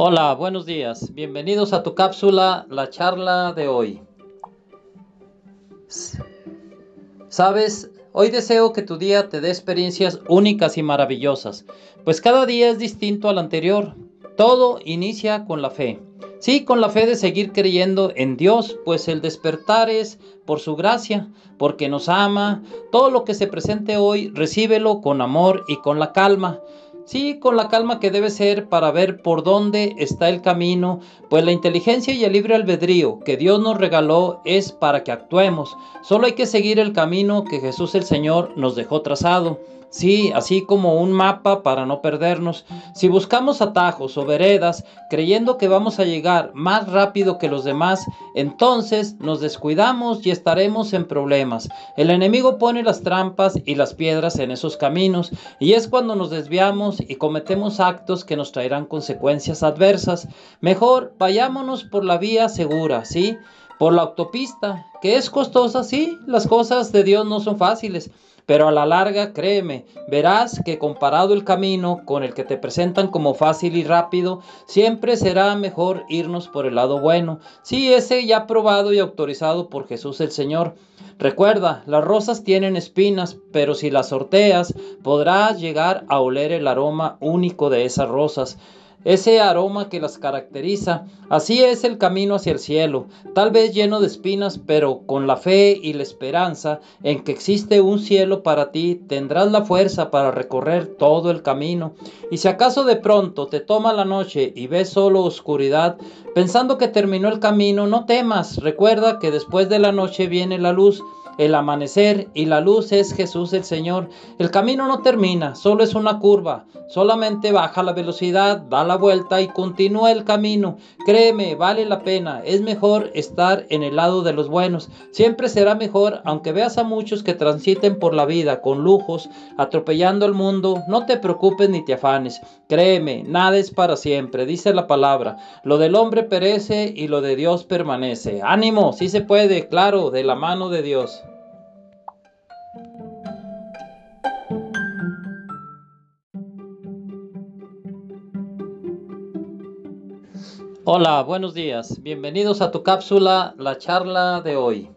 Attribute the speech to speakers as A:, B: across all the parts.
A: Hola, buenos días. Bienvenidos a tu cápsula, la charla de hoy. Sabes, hoy deseo que tu día te dé experiencias únicas y maravillosas, pues cada día es distinto al anterior. Todo inicia con la fe. Sí, con la fe de seguir creyendo en Dios, pues el despertar es por su gracia, porque nos ama. Todo lo que se presente hoy, recíbelo con amor y con la calma. Sí, con la calma que debe ser para ver por dónde está el camino, pues la inteligencia y el libre albedrío que Dios nos regaló es para que actuemos. Solo hay que seguir el camino que Jesús el Señor nos dejó trazado. Sí, así como un mapa para no perdernos. Si buscamos atajos o veredas creyendo que vamos a llegar más rápido que los demás, entonces nos descuidamos y estaremos en problemas. El enemigo pone las trampas y las piedras en esos caminos y es cuando nos desviamos y cometemos actos que nos traerán consecuencias adversas. Mejor vayámonos por la vía segura, ¿sí? Por la autopista, que es costosa, sí, las cosas de Dios no son fáciles pero a la larga, créeme, verás que comparado el camino con el que te presentan como fácil y rápido, siempre será mejor irnos por el lado bueno. Sí, ese ya probado y autorizado por Jesús el Señor. Recuerda, las rosas tienen espinas, pero si las sorteas, podrás llegar a oler el aroma único de esas rosas ese aroma que las caracteriza. Así es el camino hacia el cielo, tal vez lleno de espinas, pero con la fe y la esperanza en que existe un cielo para ti, tendrás la fuerza para recorrer todo el camino. Y si acaso de pronto te toma la noche y ves solo oscuridad, pensando que terminó el camino, no temas, recuerda que después de la noche viene la luz el amanecer y la luz es Jesús el Señor. El camino no termina, solo es una curva. Solamente baja la velocidad, da la vuelta y continúa el camino. Créeme, vale la pena. Es mejor estar en el lado de los buenos. Siempre será mejor, aunque veas a muchos que transiten por la vida con lujos, atropellando el mundo. No te preocupes ni te afanes. Créeme, nada es para siempre, dice la palabra. Lo del hombre perece y lo de Dios permanece. Ánimo, sí se puede, claro, de la mano de Dios. Hola, buenos días. Bienvenidos a tu cápsula, la charla de hoy.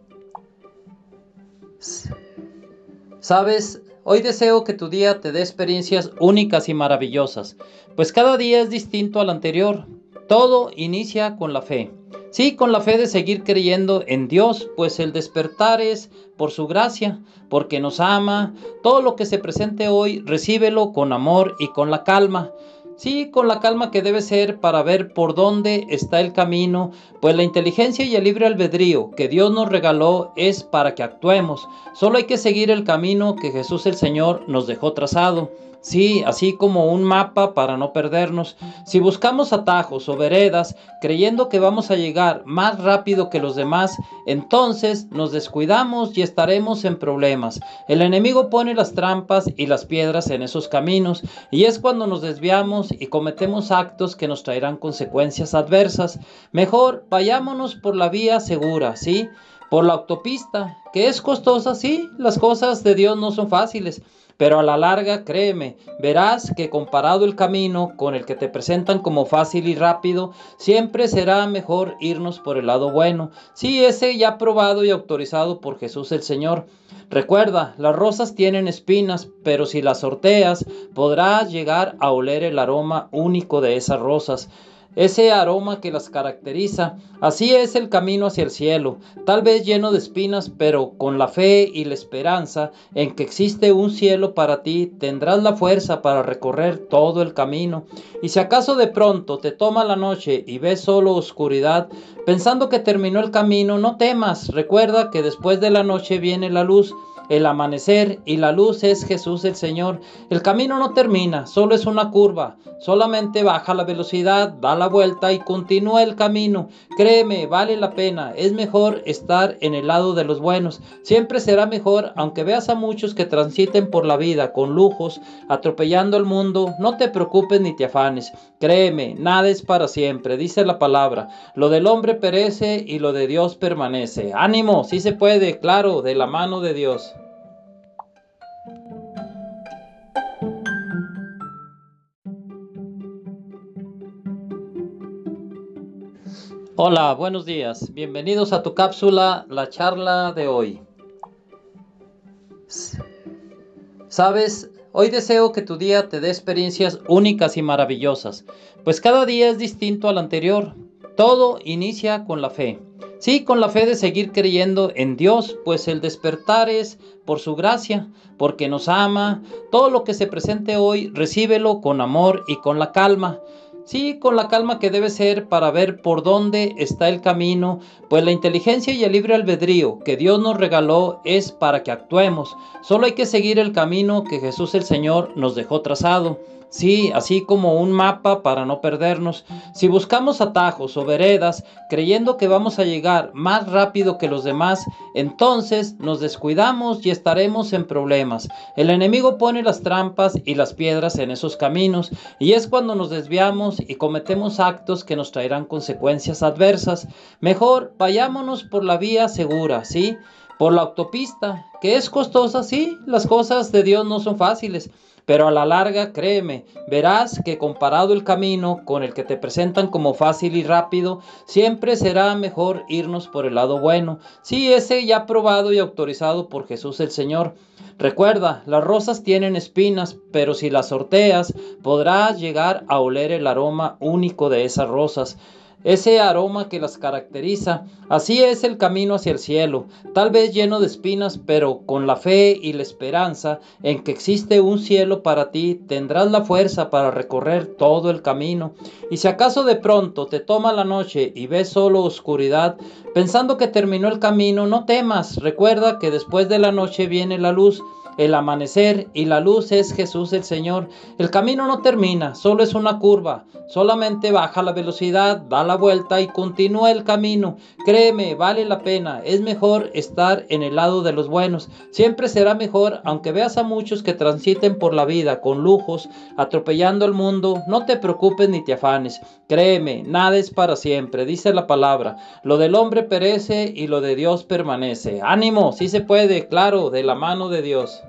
A: Sabes, hoy deseo que tu día te dé experiencias únicas y maravillosas, pues cada día es distinto al anterior. Todo inicia con la fe. Sí, con la fe de seguir creyendo en Dios, pues el despertar es por su gracia, porque nos ama. Todo lo que se presente hoy, recíbelo con amor y con la calma. Sí, con la calma que debe ser para ver por dónde está el camino, pues la inteligencia y el libre albedrío que Dios nos regaló es para que actuemos. Solo hay que seguir el camino que Jesús el Señor nos dejó trazado. Sí, así como un mapa para no perdernos. Si buscamos atajos o veredas creyendo que vamos a llegar más rápido que los demás, entonces nos descuidamos y estaremos en problemas. El enemigo pone las trampas y las piedras en esos caminos y es cuando nos desviamos y cometemos actos que nos traerán consecuencias adversas. Mejor vayámonos por la vía segura, ¿sí? Por la autopista, que es costosa, sí, las cosas de Dios no son fáciles pero a la larga, créeme, verás que comparado el camino con el que te presentan como fácil y rápido, siempre será mejor irnos por el lado bueno. Sí, ese ya probado y autorizado por Jesús el Señor. Recuerda, las rosas tienen espinas, pero si las sorteas, podrás llegar a oler el aroma único de esas rosas ese aroma que las caracteriza. Así es el camino hacia el cielo, tal vez lleno de espinas, pero con la fe y la esperanza en que existe un cielo para ti, tendrás la fuerza para recorrer todo el camino. Y si acaso de pronto te toma la noche y ves solo oscuridad, pensando que terminó el camino, no temas, recuerda que después de la noche viene la luz el amanecer y la luz es Jesús el Señor. El camino no termina, solo es una curva. Solamente baja la velocidad, da la vuelta y continúa el camino. Créeme, vale la pena. Es mejor estar en el lado de los buenos. Siempre será mejor, aunque veas a muchos que transiten por la vida con lujos, atropellando el mundo. No te preocupes ni te afanes. Créeme, nada es para siempre, dice la palabra. Lo del hombre perece y lo de Dios permanece. Ánimo, sí se puede, claro, de la mano de Dios. Hola, buenos días. Bienvenidos a tu cápsula, la charla de hoy. Sabes, hoy deseo que tu día te dé experiencias únicas y maravillosas, pues cada día es distinto al anterior. Todo inicia con la fe. Sí, con la fe de seguir creyendo en Dios, pues el despertar es por su gracia, porque nos ama. Todo lo que se presente hoy, recíbelo con amor y con la calma. Sí, con la calma que debe ser para ver por dónde está el camino, pues la inteligencia y el libre albedrío que Dios nos regaló es para que actuemos. Solo hay que seguir el camino que Jesús el Señor nos dejó trazado. Sí, así como un mapa para no perdernos. Si buscamos atajos o veredas creyendo que vamos a llegar más rápido que los demás, entonces nos descuidamos y estaremos en problemas. El enemigo pone las trampas y las piedras en esos caminos y es cuando nos desviamos y cometemos actos que nos traerán consecuencias adversas. Mejor vayámonos por la vía segura, ¿sí? Por la autopista, que es costosa, sí, las cosas de Dios no son fáciles pero a la larga, créeme, verás que comparado el camino con el que te presentan como fácil y rápido, siempre será mejor irnos por el lado bueno. Sí, ese ya probado y autorizado por Jesús el Señor. Recuerda, las rosas tienen espinas, pero si las sorteas, podrás llegar a oler el aroma único de esas rosas ese aroma que las caracteriza. Así es el camino hacia el cielo, tal vez lleno de espinas, pero con la fe y la esperanza en que existe un cielo para ti, tendrás la fuerza para recorrer todo el camino. Y si acaso de pronto te toma la noche y ves solo oscuridad, pensando que terminó el camino, no temas, recuerda que después de la noche viene la luz el amanecer y la luz es Jesús el Señor. El camino no termina, solo es una curva. Solamente baja la velocidad, da la vuelta y continúa el camino. Créeme, vale la pena. Es mejor estar en el lado de los buenos. Siempre será mejor, aunque veas a muchos que transiten por la vida con lujos, atropellando el mundo. No te preocupes ni te afanes. Créeme, nada es para siempre, dice la palabra. Lo del hombre perece y lo de Dios permanece. Ánimo, si se puede, claro, de la mano de Dios.